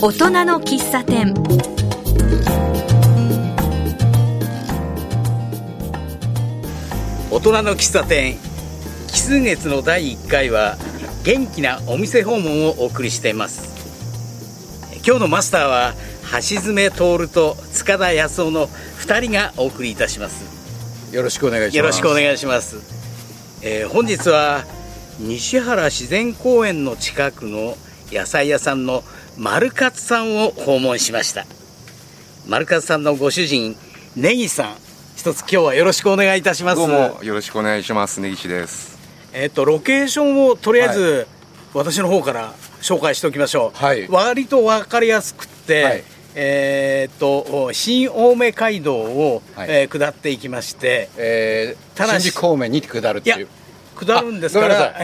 大人の喫茶店。大人の喫茶店。奇数月の第1回は元気なお店訪問をお送りしています。今日のマスターは橋爪徹と塚田康夫の2人がお送りいたします。よろしくお願いします。よろしくお願いします、えー本日は西原自然公園の近くの野菜屋さんの丸勝さんを訪問しました。丸勝さんのご主人ネギさん。一つ今日はよろしくお願いいたします。どうもよろしくお願いします。根岸です。えっとロケーションをとりあえず、私の方から紹介しておきましょう、はい。割と分かりやすくって、はい。えーっと新青梅街道を、はい。えー下っていきましてえー、ただし新宿方面に下るっていう下るんですかあら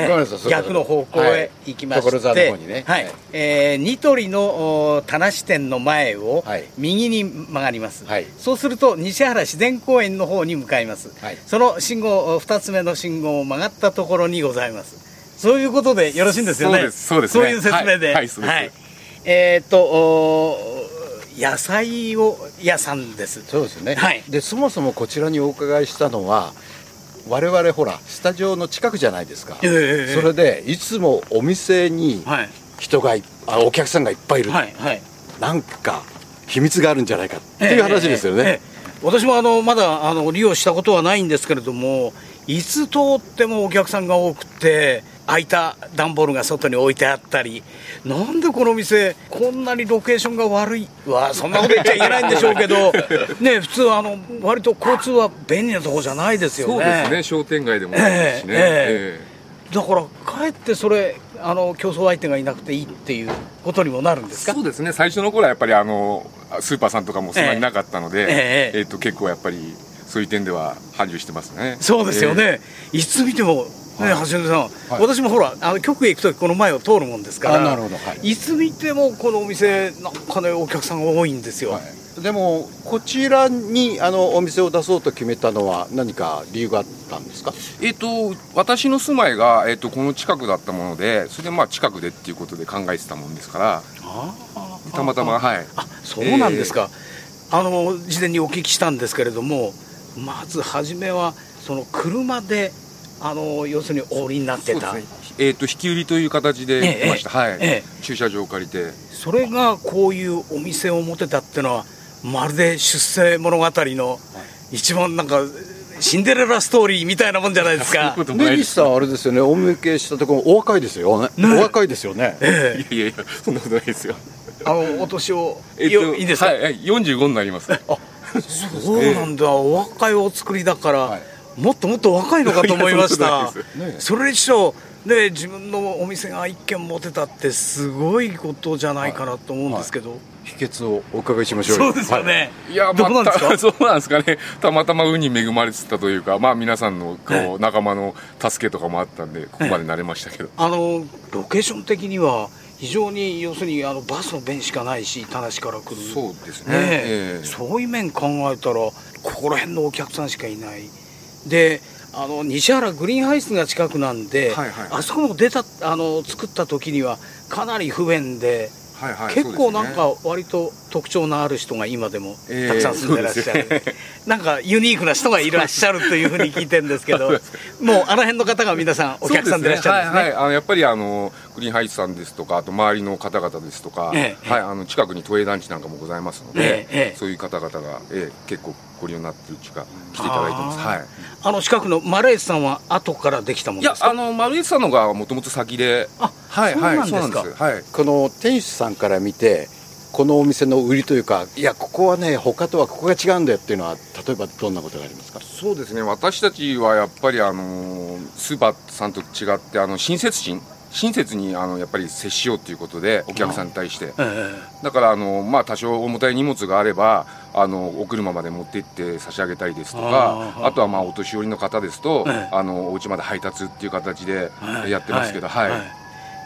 逆の方向へ行きまして、はえーニトリのお棚支店の前をはい。右に曲がります、はい。そうすると西原自然公園の方に向かいます、はい。その信号2つ目の信号を曲がったところにございます。そういうことでよろしいんですよね。そうです。そうですね。いう説明で。はい。えーっとお野菜を屋さんです。そうですね、はい。でそもそもこちらにお伺いしたのは我々ほらスタジオの近くじゃないですか、ええそれでいつもお店にはい。人がいあお客さんがいっぱいいる、はいはい。なんか秘密があるんじゃないかっていう話ですよね、私もあのまだあの利用したことはないんですけれどもいつ通ってもお客さんが多くて空いた段ボールが外に置いてあったりなんでこの店こんなにロケーションが悪いわそんなこと言っちゃいけないんでしょうけどね普通あの割と交通は便利なところじゃないですよね。そうですね商店街でもないしね、ええだからかえってそれあの競争相手がいなくていいっていうことにもなるんですか？そうですね最初の頃はやっぱりあのスーパーさんとかもそんなになかったので、ええええ。えっと結構やっぱりそういう点では繁盛してますね。そうですよね、いつ見ても、ねはい。橋本さん、は。い。私もほら、あの局へ行くとき、この前を通るもんですから、あなるほど。はい。いつ見てもこのお店、なんかね、お客さんが多いんですよ。はい、でもこちらにあのお店を出そうと決めたのは何か理由があったんですか？えっ、と私の住まいが、えっとこの近くだったものでそれでまあ近くでっていうことで考えてたもんですから。ああたまたまはい。あそうなんですか、あの事前にお聞きしたんですけれども、まず初めは、その車で、あの要するにお降りになってた、ね。えっ、と引き売りという形でええ来ました、はい、ええ。駐車場を借りて。それがこういうお店を持てたっていうのは、まるで出世物語の一番なんか、シンデレラストーリーみたいなもんじゃないですか。そういうこ。ともないです根岸さんあれですよね。お見受けしたところお若いですよね。ね。お若いですよね。ええ。いやいやいやそんなことないですよ。あのお年を、えっとよいいですか、はい、はい。45になります。そうなんだ、お若いお作りだから、はいもっともっと若いのかと思いましいやたそれにしろ、ね、自分のお店が一軒持てたって、すごいことじゃないかなと思うんですけど、秘訣をお伺いしましょうそうですよね、い。やどうなんですか？まあた そうなんですかね。たまたま運に恵まれてたというかまあ皆さんのこう、え仲間の助けとかもあったんでここまでなれましたけど、あのロケーション的には、非常に要するにあのバスの便しかないし、田無から来る。そうですねねええそういう面考えたらここら辺のお客さんしかいないであの西原グリーンハイツが近くなんで、はいはい。あそこも出たあの作った時にはかなり不便で、はいはい結構なんか割と特徴のある人が今でもええたくさん住んでらっしゃる、そうですね。なんかユニークな人がいらっしゃるというふうに聞いてるんですけど もうあの辺の方が皆さんお客さんでいらっしゃるんですね。はいはい、あのやっぱりあのグリーンハイツさんですとかあと周りの方々ですとか、ええ。はい、あの近くに都営団地なんかもございますので、ええええ。そういう方々が、ええ結構ご利用になってるうちか来ていただいてます。はい。あの近くのマレースさんは後からできたもんですか？いやあの丸市さんのがもともと先であはいはいそうなんですはい。この店主さんから見てこのお店の売りというかいやここはね他とはここが違うんだよっていうのは例えばどんなことがありますか？そうですね。私たちはやっぱりあのスーパーさんと違ってあの親切心親切にあのやっぱり接しようということでお客さんに対して。えだからあの、まあ、多少重たい荷物があればあのお車まで持って行って差し上げたりですとかあとはまあお年寄りの方ですと、ええ。あのお家まで配達っていう形でえやってますけど、はい。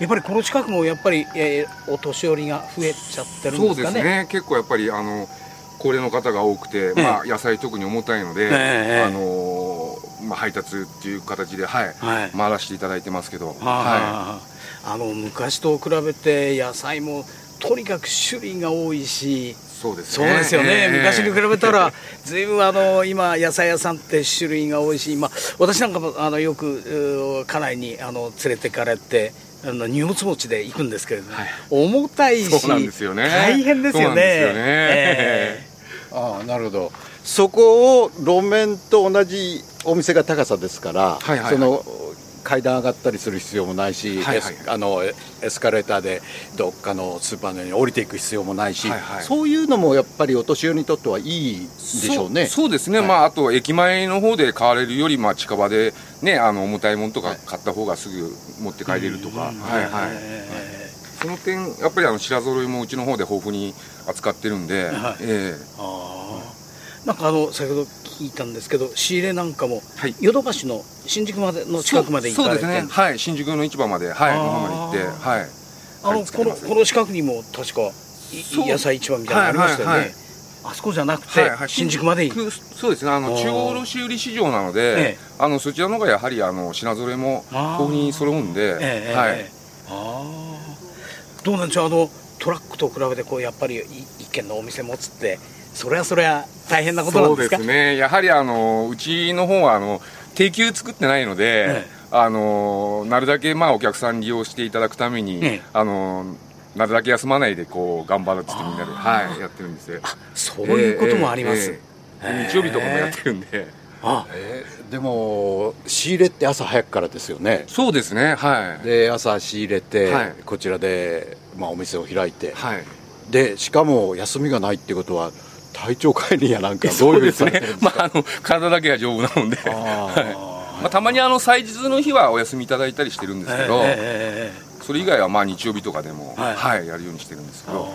やっぱりこの近くもやっぱり、えーお年寄りが増えちゃってるんそうですかね。ですね。結構やっぱりあの高齢の方が多くて、ええ。まあ、野菜特に重たいので、ええ。あのまあ、配達っていう形で、はい。はい。回らせていただいてますけど、ははあ、あの昔と比べて野菜もとにかく種類が多いし。そうですそうですよね、ええ。昔に比べたら、ずいぶんあの今、野菜屋さんって種類が多いし、まあ、私なんかもあのよく家内にあの連れてかれて、あの荷物持ちで行くんですけれども、はい。重たいし、そうなんですよね。大変ですよね。そうなんですよね。え ああなるほど。そこを路面と同じお店が高さですから、はいはいはい。その階段上がったりする必要もないし、はいはいあのエエスカレーターでどっかのスーパーのように降りていく必要もないし、はいはいそういうのもやっぱりお年寄りにとってはいいでしょうね。そうですね、はい。まあ、あと駅前の方で買われるより、まあ、近場で、ね、あの重たいものとか買った方がすぐ持って帰れるとか、うん。はいはい。えその点、やっぱりあの白揃いもうちの方で豊富に扱ってるんで、はい。え。あー。なんかあの先ほど聞いたんですけど仕入れなんかもはい。ヨドバシの新宿までのえ近くまで行かれてそうですね、はい、新宿の市場まで、はい、まで行って、はい、あのこのこの近くにも確か野菜市場みたいなのありましたよね、あそこじゃなくて、新宿まで行く。くそうですね。あの中央卸売市場なのえで、えあのそちらの方がやはりあの品揃えも豊富に揃うんで、ええはいええ。ああどうなんでしょう。あのトラックと比べてこうやっぱりい一軒のお店持つってそれはそれは大変なことなんですか？そうですね。やはりあのうちの方はあの定休作ってないので、ええ。あのなるだけまあお客さん利用していただくために、ええ。あのなるだけ休まないでこう頑張るっつってみんなで、はい、やってるんですよ。そういうこともあります、ええええ日曜日とかもやってるんで。あ。えーでも仕入れって朝早くからですよね。そうですねはい。で朝仕入れて、はい。こちらで、まあ、お店を開いて、はい。でしかも休みがないってことは体調管理やなんかど そうですね。まかああの体だけが丈夫なので。あ はい。まあ、たまにあの祭日の日はお休みいただいたりしてるんですけど、ええええええ。それ以外はまあ日曜日とかでも、ははいいやるようにしてるんですけど、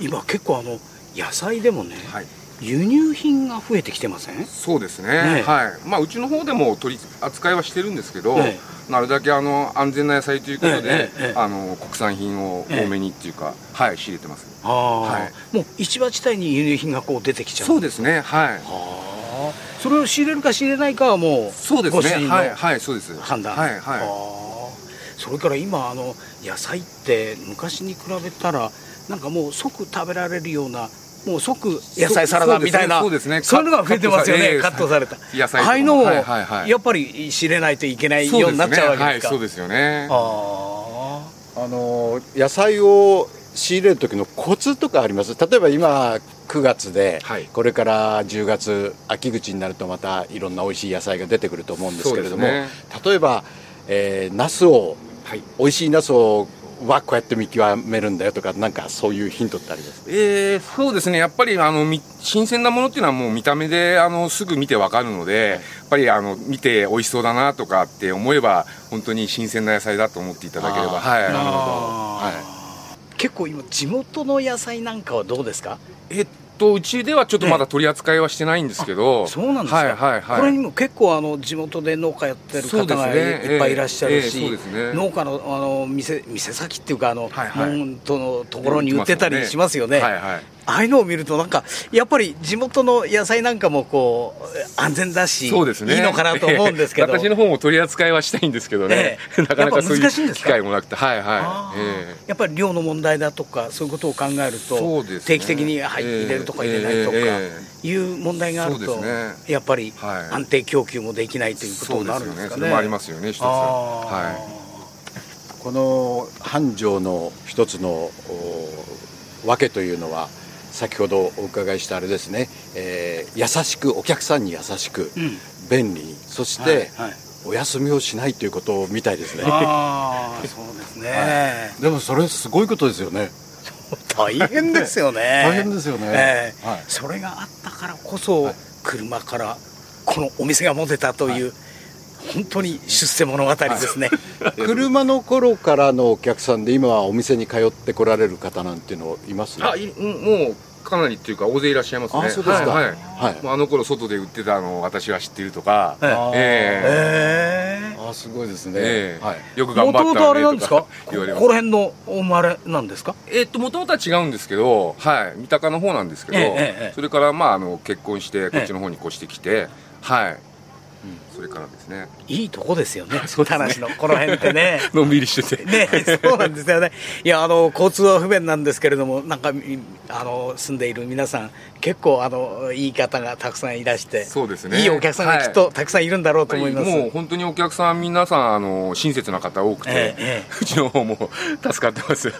今結構あの野菜でもね、はい、輸入品が増えてきてません？そうですね、ねはい。まあ、うちの方でも取り扱いはしてるんですけど、えなるだけあの安全な野菜ということで、あの国産品を多めにっていうか、はい、仕入れてます。はい。もう市場自体に輸入品がこう出てきちゃう。そうですね。はい。ああ。それを仕入れるか仕入れないかはもうそうですね。はい。はいそうです。判断、はいはい。それから今あの野菜って昔に比べたらなんかもう即食べられるようなもう即野菜サラダみたいなそうですね。そういうのが増えてますよね。カカットされットされた。野菜ああいうのをやっぱり仕入れないといけないようになっちゃうわけですか。はいそうですよね。ああ。の野菜を仕入れる時のコツとかあります？例えば今9月で、はい。これから10月秋口になるとまたいろんな美味しい野菜が出てくると思うんですけれども、そうで例えば、えー、ナスをはい。美味しいナスをはこうやって見極めるんだよとかなんかそういうヒントってあります？えー、そうですね、やっぱりあのみ新鮮なものっていうのはもう見た目であのすぐ見てわかるので、やっぱりあの見て美味しそうだなとかって思えば、本当に新鮮な野菜だと思っていただければ、はい、なるほど。あー結構今地元の野菜なんかはどうですか？えっと、うちではちょっとまだ取り扱いはしてないんですけど、そうなんですか、はいはいはい、これにも結構あの地元で農家やってる方がい,、ね。っぱいいらっしゃるし、ええええそうですね。農家のあの店店先っていうかあの、はいはい門とのところに売ってたりしますよね。はいはい、ああいうのを見るとなんかやっぱり地元の野菜なんかもこう安全だし、そうですね。いいのかなと思うんですけど。私の方も取り扱いはしたいんですけどね、ええ。なかなかそういうやっぱ難しいんですか機会もなくて、はいあはい、ー。ええ。やっぱり量の問題だとかそういうことを考えると、ね。定期的に、はいええ入れるとか入れないとか、えええいう問題があると、そうですね。やっぱりはい。安定供給もできないということになるんですかね。そうですよね。それもありますよね一つ。はこの繁盛の一つのおわけというのは先ほどお伺いしたあれですね、えー優しくお客さんに優しく、うん。便利に。そして、はいはい。お休みをしないということみたいですね。ああそうですね、でもそれすごいことですよね大変ですよね。大変ですよね。ええ。はい。それがあったからこそ、車からこのお店が持てたという、本当に出世物語ですね、車の頃からのお客さんで今はお店に通ってこられる方なんていうのいます？あいうんもうかなりっていうか大勢いらっしゃいますね。あそうですか。はい、はい。あの頃外で売ってたのを私は知ってるとか、ええ。ええ。あすごいですね、ええ。はい。よくえ頑張ったもともとあれなんねですか？言われます。ここら辺のお生まれなんですか？えっともともとは違うんですけど、はい、三鷹の方なんですけど、ええええ。それからまああの結婚してこっちの方に越してきて、はいそれからですね。いいとこですよね。そう田無のこの辺ってね。のんびりしてて。ね、そうなんですよね。いや、あの、交通は不便なんですけれども、なんか、みあの、住んでいる皆さん、結構、あの、いい方がたくさんいらして。そうですね。いいお客さんがきっとたくさんいるんだろうと思います。もう本当にお客さん皆さんあの親切な方多くて、えええ うちの方も助かってます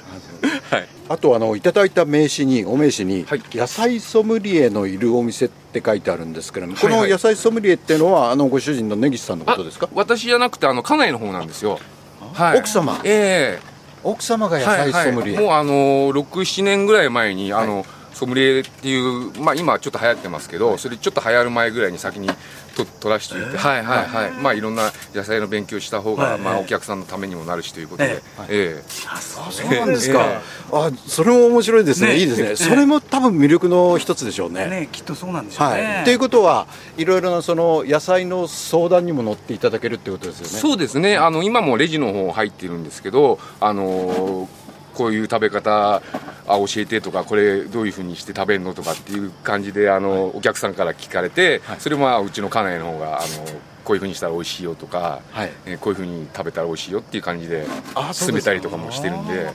はい。あとあのいただいた名刺にお名刺に、はい。野菜ソムリエのいるお店って書いてあるんですけれども、はいはい。この野菜ソムリエっていうのはあのご主人の根岸さんのことですか？あ私じゃなくてあの家内の方なんですよ。はい。奥様？ええ。奥様が野菜ソムリエ、はいはい、もうあの67年ぐらい前にあの、ソムリエっていう、まあ、今ちょっと流行ってますけど、それちょっと流行る前ぐらいに先にと取らしておいて、はいはいはい、まあいろんな野菜の勉強した方が、はい。まあお客さんのためにもなるしということで、ええ。そうなんですか、えあそれも面白いですね。ね。いいですね、ええ。それも多分魅力の一つでしょうね。ね、きっとそうなんでしょうはね。い、ということはいろいろなその野菜の相談にも乗っていただけるってことですよね。そうですね、あの今もレジの方入ってるんですけど、あのこういう食べ方あ教えてとか、これどういうふうにして食べるのとかっていう感じで、あのお客さんから聞かれて、それもまあうちの家内の方があのこういうふうにしたら美味しいよとか、はい。えーこういうふうに食べたら美味しいよっていう感じであそうですか。進めたりとかもしてるんで、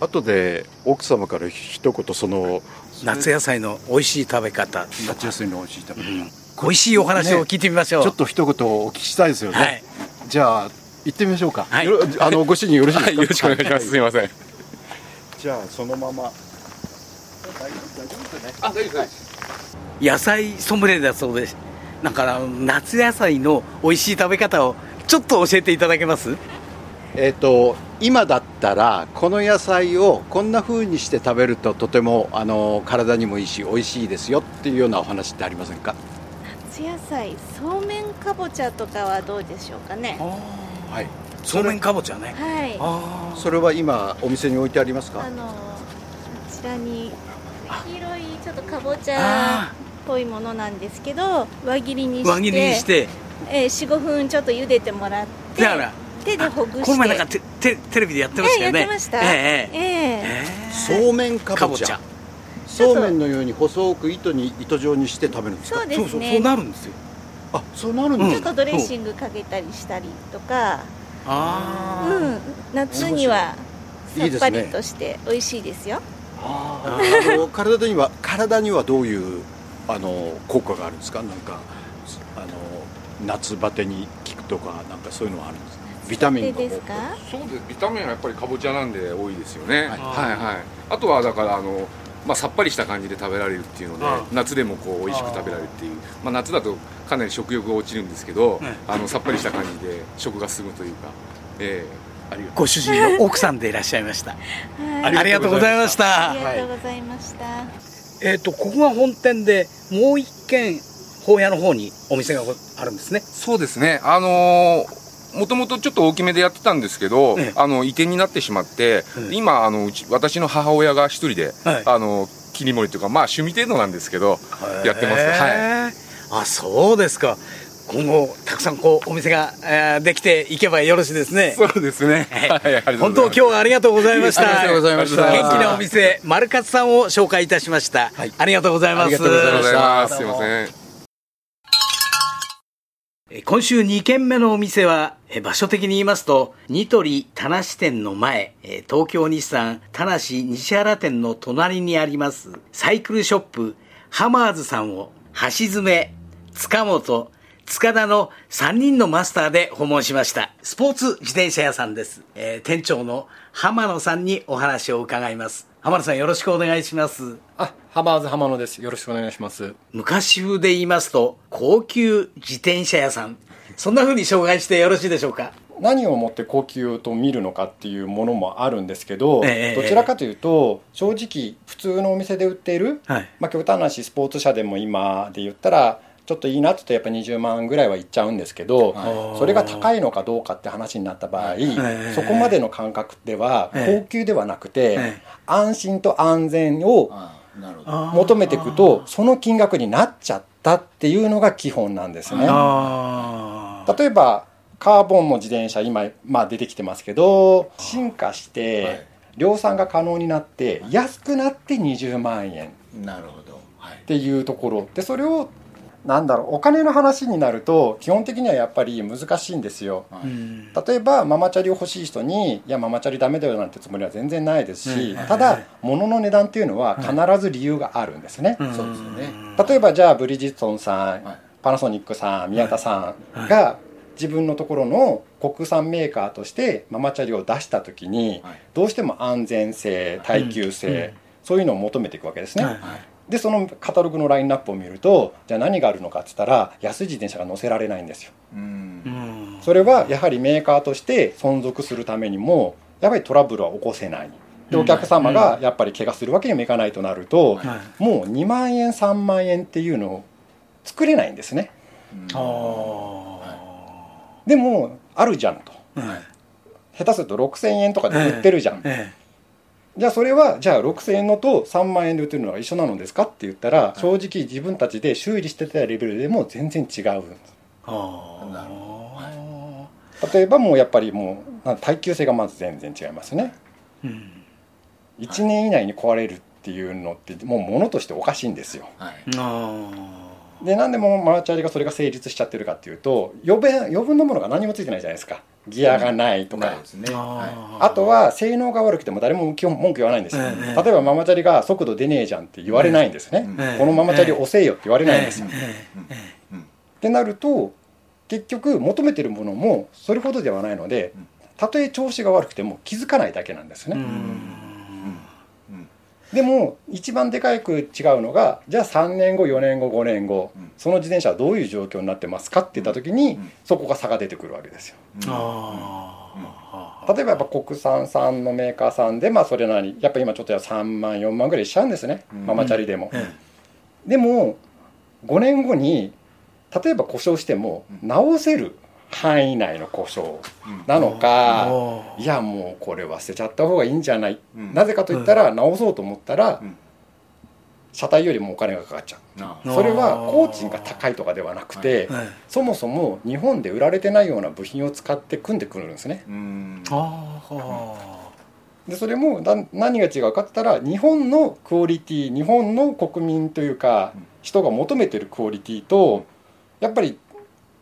後で奥様から一言その夏野菜の美味しい食べ方、夏野菜の美味しい食べ方、美味しいお話を聞いてみましょう。ちょっと一言お聞きしたいですよね、はい。じゃあ行ってみましょうか、はいあのご主人よろしいですか、はい、よろしくお願いします。すみません。じゃあそのままあ、大丈夫です。野菜ソムリエだそうです。なんかあの夏野菜の美味しい食べ方をちょっと教えていただけます？えっ、と今だったらこの野菜をこんな風にして食べるととてもあの体にもいいし美味しいですよっていうようなお話ってありませんか？夏野菜そうめんかぼちゃとかはどうでしょうかねはい。そうめんかぼちゃね。はいあそれは今お店に置いてありますかあのこちらに黄色いちょっとかぼちゃっぽいものなんですけど輪切りにして輪切りにして、えー、45分ちょっと茹でてもらってだから手でほぐしてこの前なんかテテテレビでやってましたよね。ええやってましたえええええええそうめんかぼちゃ。そうめんのように細く糸に糸状にして食べるんですかそうですね。そうそうそうなるんですよ。あそうなるんですか、ちょっとドレッシングかけたりしたりとか。ああ、うん。夏にはさっぱりとして美味しいですよ。ああの体には体にはどういうあの効果があるんですか？なんかあの夏バテに効くとかなんかそういうのはあるんですか？ビタミンがでですかそうです。ビタミンはやっぱりかぼちゃなんで多いですよね。はい。はいはい。あとはだからあの。まあ、さっぱりした感じで食べられるっていうのでああ夏でもこう美味しく食べられるっていうまあ、夏だとかなり食欲が落ちるんですけど、ね。あのさっぱりした感じで食が進むというか、えありがとご主人の奥さんでいらっしゃいました。はい。ありがとうございました。あり。がとうございました、えっ、とここが本店でもう一軒法屋の方にお店があるんですね。え。そうですね。あのもともとちょっと大きめでやってたんですけど、ええあの移転になってしまって、ええ今あのうち私の母親が一人で、はいあの切り盛りというかまあ趣味程度なんですけどやってますはいはい。あそうですか。今後たくさんこうお店が、えーできていけばよろしいですね。そうですね。はいはい、本当今日はありがとうございました。ありがとうございました元気なお店、マルカツさんを紹介いたしました。はいありがとうございます。ありがとうございます。すいません。今週2軒目のお店は、場所的に言いますと、ニトリ田無店の前、東京日産田無西原店の隣にあります、サイクルショップ、ハマーズさんを、橋爪、塚本、塚田の3人のマスターで訪問しました。スポーツ自転車屋さんです。えー店長の浜野さんにお話を伺います。浜野さんよろしくお願いします。あ、ハマーズ浜野です。よろしくお願いします。昔風で言いますと、高級自転車屋さん。そんな風に紹介してよろしいでしょうか？何をもって高級と見るのかっていうものもあるんですけど、ええどちらかというと正直普通のお店で売っている、はい。まあ極端な話スポーツ車でも今で言ったらちょっといいなってやっぱ20万ぐらいはいっちゃうんですけど、それが高いのかどうかって話になった場合、えそこまでの感覚ではええ。高級ではなくて、ええ。安心と安全を求めていくとその金額になっちゃったっていうのが基本なんですね。例えばカーボンの自転車今、まあ、出てきてますけど進化して量産が可能になって安くなって20万円。なるほど。はい。っていうところ。でそれをなんだろうお金の話になると基本的にはやっぱり難しいんですよ。うん。例えばママチャリを欲しい人にいやママチャリダメだよなんてつもりは全然ないですし、うん。ただ物の値段っていうのは必ず理由があるんですね、うん。そうですよね例えばじゃあブリヂストンさん、はい。パナソニックさん宮田さんが自分のところの国産メーカーとしてママチャリを出した時にはい。どうしても安全性耐久性、うん。そういうのを求めていくわけですね、はい。はいでそのカタログのラインナップを見るとじゃあ何があるのかって言ったら安い自転車が乗せられないんですよ。うん。うん。それはやはりメーカーとして存続するためにもやっぱりトラブルは起こせない。でうんお客様がやっぱり怪我するわけにもいかないとなると、はい。もう2万円3万円っていうのを作れないんですね。あでもあるじゃんと。あはい。下手すると6000円とかで売ってるじゃん、えじゃあそれはじゃあ6000円のと3万円で売ってるのは一緒なのですかって言ったら正直自分たちで修理してたレベルでも全然違うんです。あなるあ例えばもうやっぱりもう耐久性がまず全然違いますね。うん。1年以内に壊れるっていうのってもう物としておかしいんですよ。はい。あでなんでもマーチャリがそれが成立しちゃってるかっていうと余分余分なものが何もついてないじゃないですかギアがないとか、ね。あはあとは性能が悪くても誰も基本文句言わないんですよ、ええ例えばママチャリが速度出ねえじゃんって言われないんですね、ええ。このママチャリ押せよって言われないんですよ、えええってなると結局求めてるものもそれほどではないのでうん。たとえ調子が悪くても気づかないだけなんですね、うんうんでも一番でかく違うのがじゃあ3年後4年後5年後、うん。その自転車はどういう状況になってますかって言った時に、うん。そこが差が出てくるわけですよ。ああ例えばやっぱ国産産のメーカーさんでまあそれなりやっぱ今ちょっと3万4万ぐらいしちゃうんですね、うん。ママチャリでも、えでも5年後に例えば故障しても直せる範囲内の故障なのか、おいやもうこれは捨てちゃった方がいいんじゃない、うん。なぜかといったら直そうと思ったら、うん。車体よりもお金がかかっちゃう。なうんそれは工賃が高いとかではなくて、はい。そもそも日本で売られてないような部品を使って組んでくるんですね。うん。ああでそれもな何が違うかって言ったら日本のクオリティ日本の国民というかうん。人が求めてるクオリティとやっぱり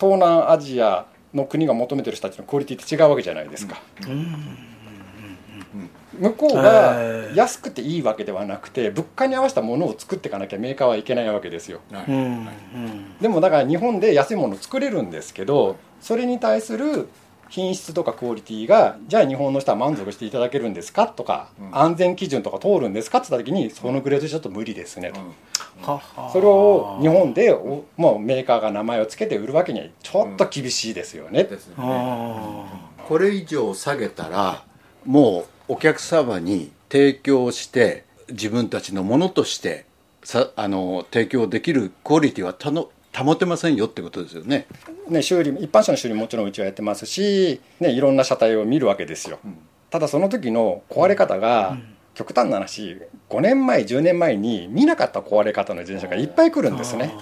東南アジアの国が求めてる人たちのクオリティって違うわけじゃないですか、うん。向こうがえー。安くていいわけではなくて物価に合わせたものを作っていかなきゃメーカーはいけないわけですよ。はい。うんうん。でもだから日本で安いものを作れるんですけどそれに対する品質とかクオリティがじゃあ日本の人は満足していただけるんですか？とか、うん。安全基準とか通るんですか？って言った時にそのグレードちょっと無理ですね。と、はは。それを日本でおもうメーカーが名前を付けて売るわけにはちょっと厳しいですよね、ですよね。あこれ以上下げたらもうお客様に提供して自分たちのものとしてさあの提供できるクオリティはたの保てませんよってことですよね。ね、修理一般車の修理ももちろんうちはやってますし、ね、いろんな車体を見るわけですよ、ん。ただその時の壊れ方が、極端な話5年前10年前に見なかった壊れ方の自転車がいっぱい来るんですね。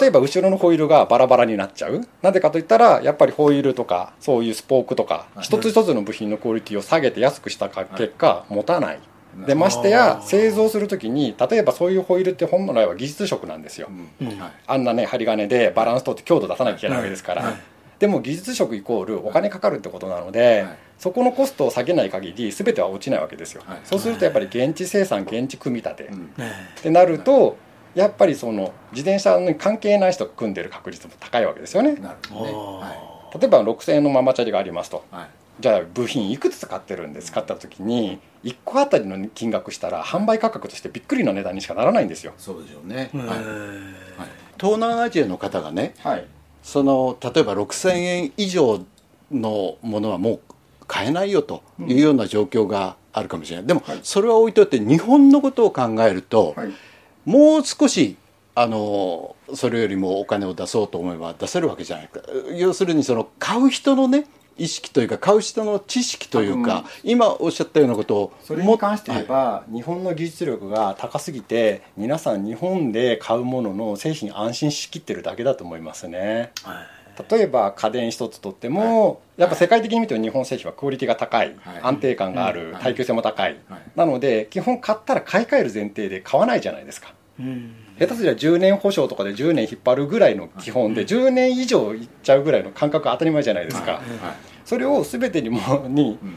例えば後ろのホイールがバラバラになっちゃう。なぜかといったらやっぱりホイールとかそういうスポークとか一つ一つの部品のクオリティを下げて安くしたか結果持たないでましてや製造する時に例えばそういうホイールって本来は技術職なんですよ。うん。はい。あんなね針金でバランス取って強度出さなきゃいけないわけですから、はい。でも技術職イコールお金かかるってことなので、はい。そこのコストを下げない限り全ては落ちないわけですよ、はい。そうするとやっぱり現地生産現地組み立て、ってなるとやっぱりその自転車に関係ない人が組んでる確率も高いわけですよね。なるほどね。あ例えば6000円のママチャリがありますと。はいじゃあ部品いくつ使ってるんですか？って時に1個あたりの金額したら販売価格としてびっくりの値段にしかならないんですよ。そうでしょうね、えはい。はい、東南アジアの方がねはい。その例えば6000円以上のものはもう買えないよというような状況があるかもしれない。でもはい。それは置いといて日本のことを考えると、はい。もう少しあのそれよりもお金を出そうと思えば出せるわけじゃないか。要するにその買う人のね意識というか買う人の知識というか、今おっしゃったようなことをそれに関して言えば、日本の技術力が高すぎて皆さん日本で買うものの製品安心しきってるだけだと思いますね。例えば家電一つとっても、やっぱ世界的に見ても日本製品はクオリティが高い、はい。安定感がある、はい耐久性も高い、はい。なので基本買ったら買い替える前提で買わないじゃないですか。うん下手すりゃ10年保証とかで10年引っ張るぐらいの基本で10年以上いっちゃうぐらいの感覚当たり前じゃないですか、はい。それを全てにものにうん。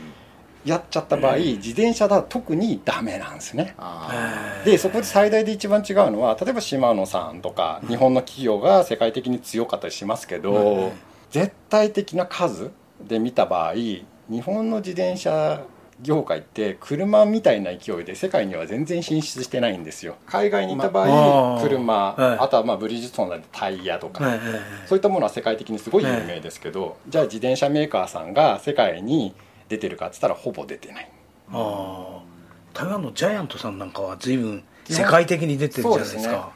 やっちゃった場合自転車だと特にダメなんですね。あでそこで最大で一番違うのは例えばシマノさんとか日本の企業が世界的に強かったりしますけど、絶対的な数で見た場合日本の自転車業界って車みたいな勢いで世界には全然進出してないんですよ。海外に行った場合、まあ車、はい。あとはまあブリヂストンなタイヤとか、はいはいそういったものは世界的にすごい有名ですけど、じゃあ自転車メーカーさんが世界に出てるかっつったらほぼ出てない。ああ台湾のジャイアントさんなんかは随分世界的に出てるじゃないですか。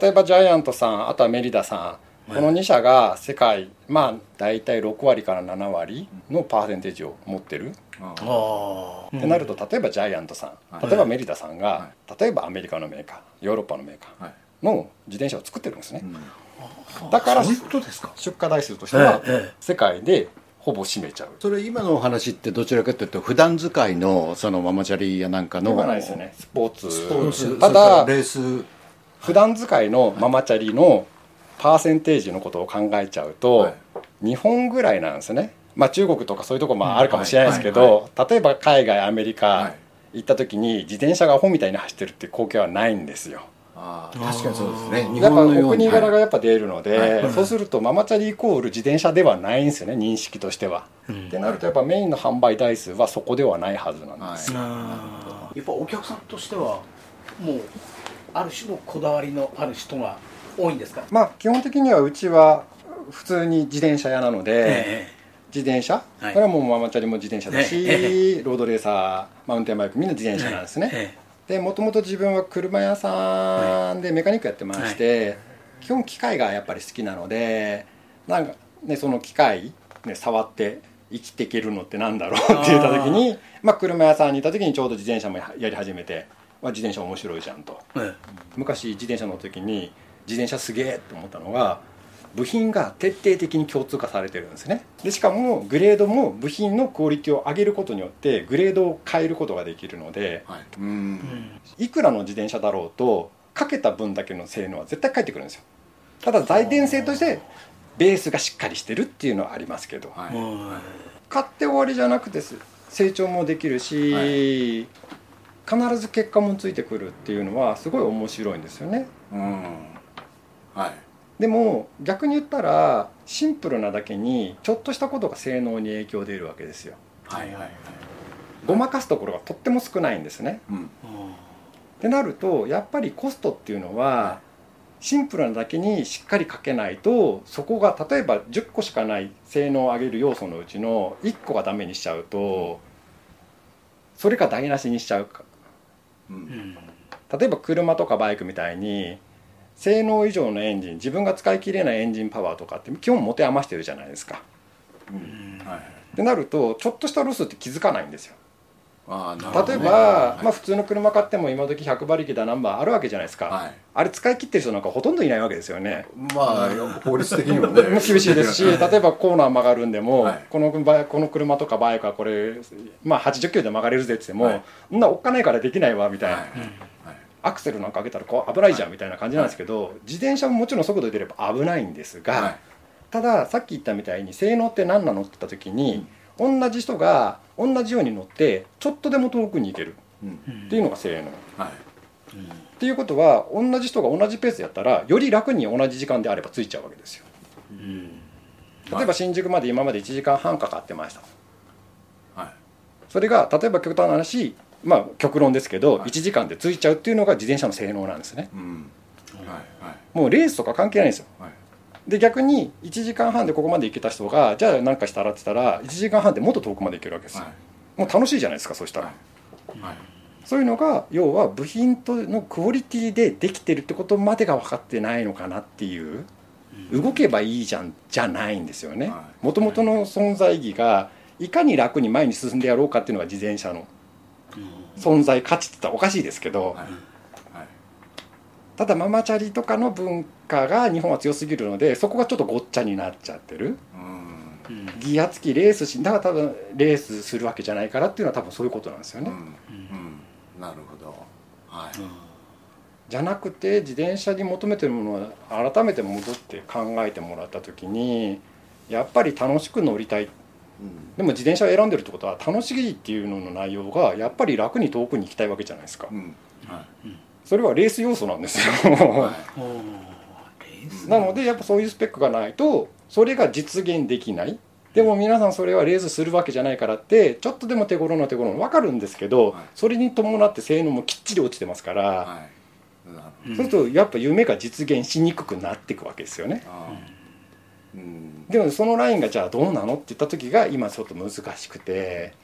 例えばジャイアントさんあとはメリダさんこの2社が世界まあ大体6割から7割のパーセンテージを持ってる、あああってなると例えばジャイアントさん、はい。例えばメリダさんがは、例えばアメリカのメーカーヨーロッパのメーカはい。ーの自転車を作ってるんですね、うん。だから出荷台数としてはええ世界でほぼ占めちゃう。それ今のお話ってどちらかというと普段使いのそのママチャリやなんかのではないですよね。スポーツ。スポーツ。ただレース。普段使いのママチャリのパーセンテージのことを考えちゃうと、はい。日本ぐらいなんですね、まあ、中国とかそういうとこもあるかもしれないですけはい。はい。ど例えば海外アメリはカい。行った時に自転車がアホみたいに走ってるっていう光景はないんですよ。ああ確かにそうですね。日やっぱ本のように。お国柄がやっぱ出るので、はい。そうするとママチャリイコール自転車ではないんですよね認識としては、ってなるとやっぱメインの販売台数はそこではないはずなんです、はい。やっぱお客さんとしてはもうある種のこだわりのある人が多いんですか？まあ基本的にはうちは普通に自転車屋なので、え自転車、はい。これはもうママチャリも自転車だし、えロードレーサーマウンテンバイクみんな自転車なんですね、えでもともと自分は車屋さんでメカニックやってまして、基本機械がやっぱり好きなのでなんか、ね、その機械、ね、触って生きていけるのってなんだろう？って言った時にまあ、車屋さんにいた時にちょうど自転車もやり始めて、まあ、自転車面白いじゃんと。え。昔自転車乗った時に自転車すげえって思ったのが部品が徹底的に共通化されてるんですね。でしかもグレードも部品のクオリティを上げることによってグレードを変えることができるのではい。うん。いくらの自転車だろうとかけた分だけの性能は絶対返ってくるんですよ。ただ財電性としてベースがしっかりしてるっていうのはありますけど。はい。は買って終わりじゃなくてす成長もできるし、は必ず結果もついてくるっていうのはすごい面白いんですよね。うんはい。でも逆に言ったらシンプルなだけにちょっとしたことが性能に影響出るわけですよ。はいはいはい。ごまかすところがとっても少ないんですね。うん。いってなるとやっぱりコストっていうのはシンプルなだけにしっかりかけないとそこが例えば10個しかない性能を上げる要素のうちの1個がダメにしちゃうとそれか台無しにしちゃうか。ううんん。例えば車とかバイクみたいに性能以上のエンジン自分が使い切れないエンジンパワーとかって基本持て余してるじゃないですか。うん。はいってなるとちょっとしたロスって気づかないんですよ。あね。例えば、はいまあ、普通の車買っても今時100馬力だナンバーあるわけじゃないですか、はい。あれ使い切ってる人なんかほとんどいないわけですよね。まあ法律的にもね。厳しいですし 例えばコーナー曲がるんでも、はい。このこの車とかバイクはこれ、まあ、80キロで曲がれるぜって言っても、はい。そんなおっかないからできないわみたいな、アクセルなんか上げたらこう危ないじゃんみたいな感じなんですけど、自転車ももちろん速度出れば危ないんですが、はい。たださっき言ったみたいに性能って何なのって言った時に、同じ人が同じように乗ってちょっとでも遠くに行ける。うん。っていうのが性能。はい。っていうことは同じ人が同じペースでやったらより楽に同じ時間であればついちゃうわけですよ。うん。例えば新宿まで今まで1時間半かかってました。はい。それが例えば極端な話まあ極論ですけどはい。1時間でついちゃうっていうのが自転車の性能なんですね。うん。はいはい。もうレースとか関係ないんですよ。はい。で逆に1時間半でここまで行けた人がじゃあ何かしたらって言ったら1時間半でもっと遠くまで行けるわけですよ。はい。もう楽しいじゃないですかそうしたら。そういうのが要は部品とのクオリティでできてるってことまでが分かってないのかなっていう動けばいいじゃんじゃないんですよね。はもともとの存在意義がいかに楽に前に進んでやろうかっていうのが自転車の存在価値って言ったらおかしいですけど、はい。はいただママチャリとかの文化が日本は強すぎるのでそこがちょっとごっちゃになっちゃってる。ギア付きレースしだから多分レースするわけじゃないからっていうのは多分そういうことなんですよね、うん。うん。なるほど。はい。じゃなくて自転車に求めてるものは改めて戻って考えてもらった時にやっぱり楽しく乗りたいでも自転車を選んでるってことは楽しいっていうのの内容がやっぱり楽に遠くに行きたいわけじゃないですか。うん。はそれはレース要素なんですよ。い。は おーレース。なのでやっぱそういうスペックがないとそれが実現できない。でも皆さんそれはレースするわけじゃないからってちょっとでも手頃な手頃な。分かるんですけど、はい。それに伴って性能もきっちり落ちてますから、そうするとやっぱ夢が実現しにくくなっていくわけですよね。うんでもそのラインがじゃあどうなのって言った時が今ちょっと難しくて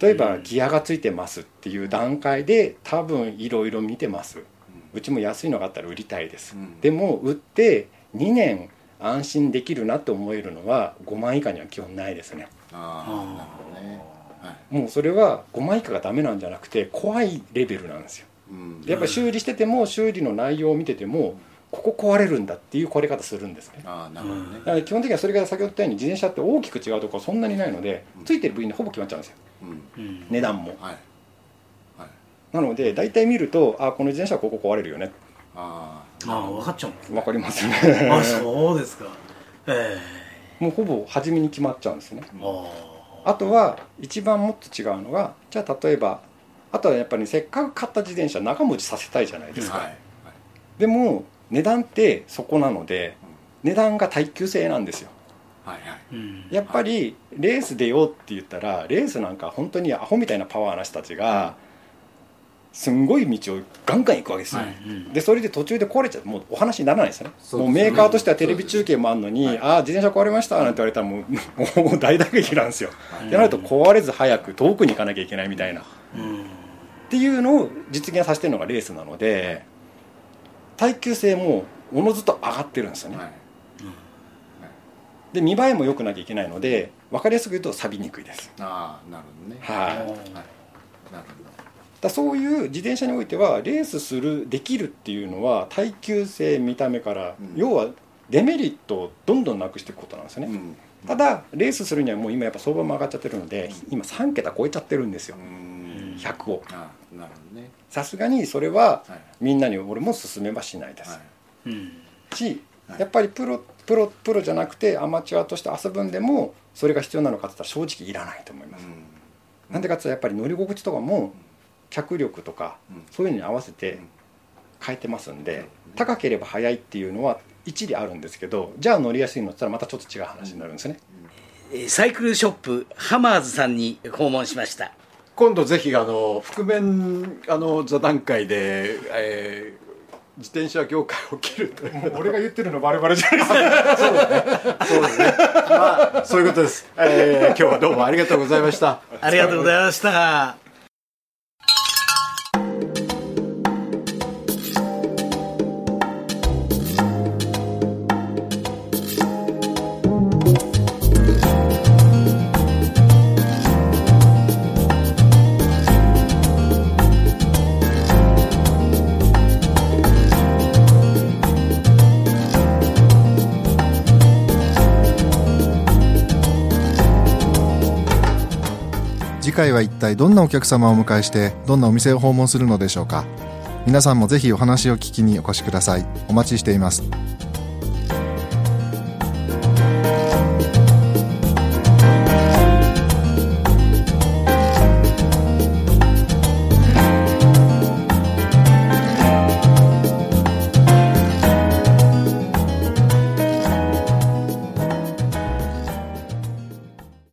例えばギアがついてますっていう段階で多分いろいろ見てます。うちも安いのがあったら売りたいです。うん。でも売って2年安心できるなって思えるのは5万以下には基本ないですね。ああなるほどね。はい。もうそれは5万以下がダメなんじゃなくて怖いレベルなんですよ。うん。でやっぱり修理してても修理の内容を見ててもここ壊れるんだっていう壊れ方するんですね。ああなるほどね。だから基本的にはそれが先ほど言ったように自転車って大きく違うところそんなにないのでついてる部品でほぼ決まっちゃうんですよ。うん。うん。値段も。はい。はい。なので大体見るとあこの自転車はここ壊れるよね。あああ分かっちゃうんですね。わかりますよね。あそうですか。えもうほぼ初めに決まっちゃうんですね。えああとは一番もっと違うのがじゃあ例えばあとはやっぱり、せっかく買った自転車長持ちさせたいじゃないですか、はい。はい。でも値段ってそこなので値段が耐久性なんですよ。はいはい。やっぱりレース出ようって言ったらレースなんか本当にアホみたいなパワーな人たちがすんごい道をガンガン行くわけですよ、はい。うん。でそれで途中で壊れちゃう。もうお話にならないですよね。ね。もうメーカーとしてはテレビ中継もあるのに「はいああ自転車壊れました」なんて言われたらもう もう大打撃なんですよ、はい。ってなると壊れず早く遠くに行かなきゃいけないみたいな。っうん。ていうのを実現させてるのがレースなので耐久性もおのずと上がってるんですよね、はい。で見栄えも良くなきゃいけないので分かりやすく言うと錆びにくいです。ああなるほどね。はい。はい。なるほだそういう自転車においてはレースするできるっていうのは耐久性見た目から、うん。要はデメリットをどんどんなくしていくことなんですよね、どうん。ただレースするにはもう今やっぱ相場も上がっちゃってるので今3桁超えちゃってるんですよ。うん。100を。ああなるほどねさすがにそれははいみんなに俺も勧めはしないです、はい。うんしはい。やっぱりプロプロプロじゃなくてアマチュアとして遊ぶんでもそれが必要なのかって言ったら正直いらないと思います、なんでかって言ったらやっぱり乗り心地とかも脚力とかうん。そういうのに合わせて変えてますんで高ければ速いっていうのは一理あるんですけどじゃあ乗りやすいのって言ったらまたちょっと違う話になるんですね、えーサイクルショップハマーズさんに訪問しました今度ぜひあの覆面あの座談会で、えー自転車業界を切るという。俺が言ってるのバレバレじゃないですか。そうですね。まあそういうことです、えー今日はどうもありがとうございました。ありがとうございました次回は一体どんなお客様をお迎えしてどんなお店を訪問するのでしょうか。皆さんもぜひお話を聞きにお越しください。お待ちしています。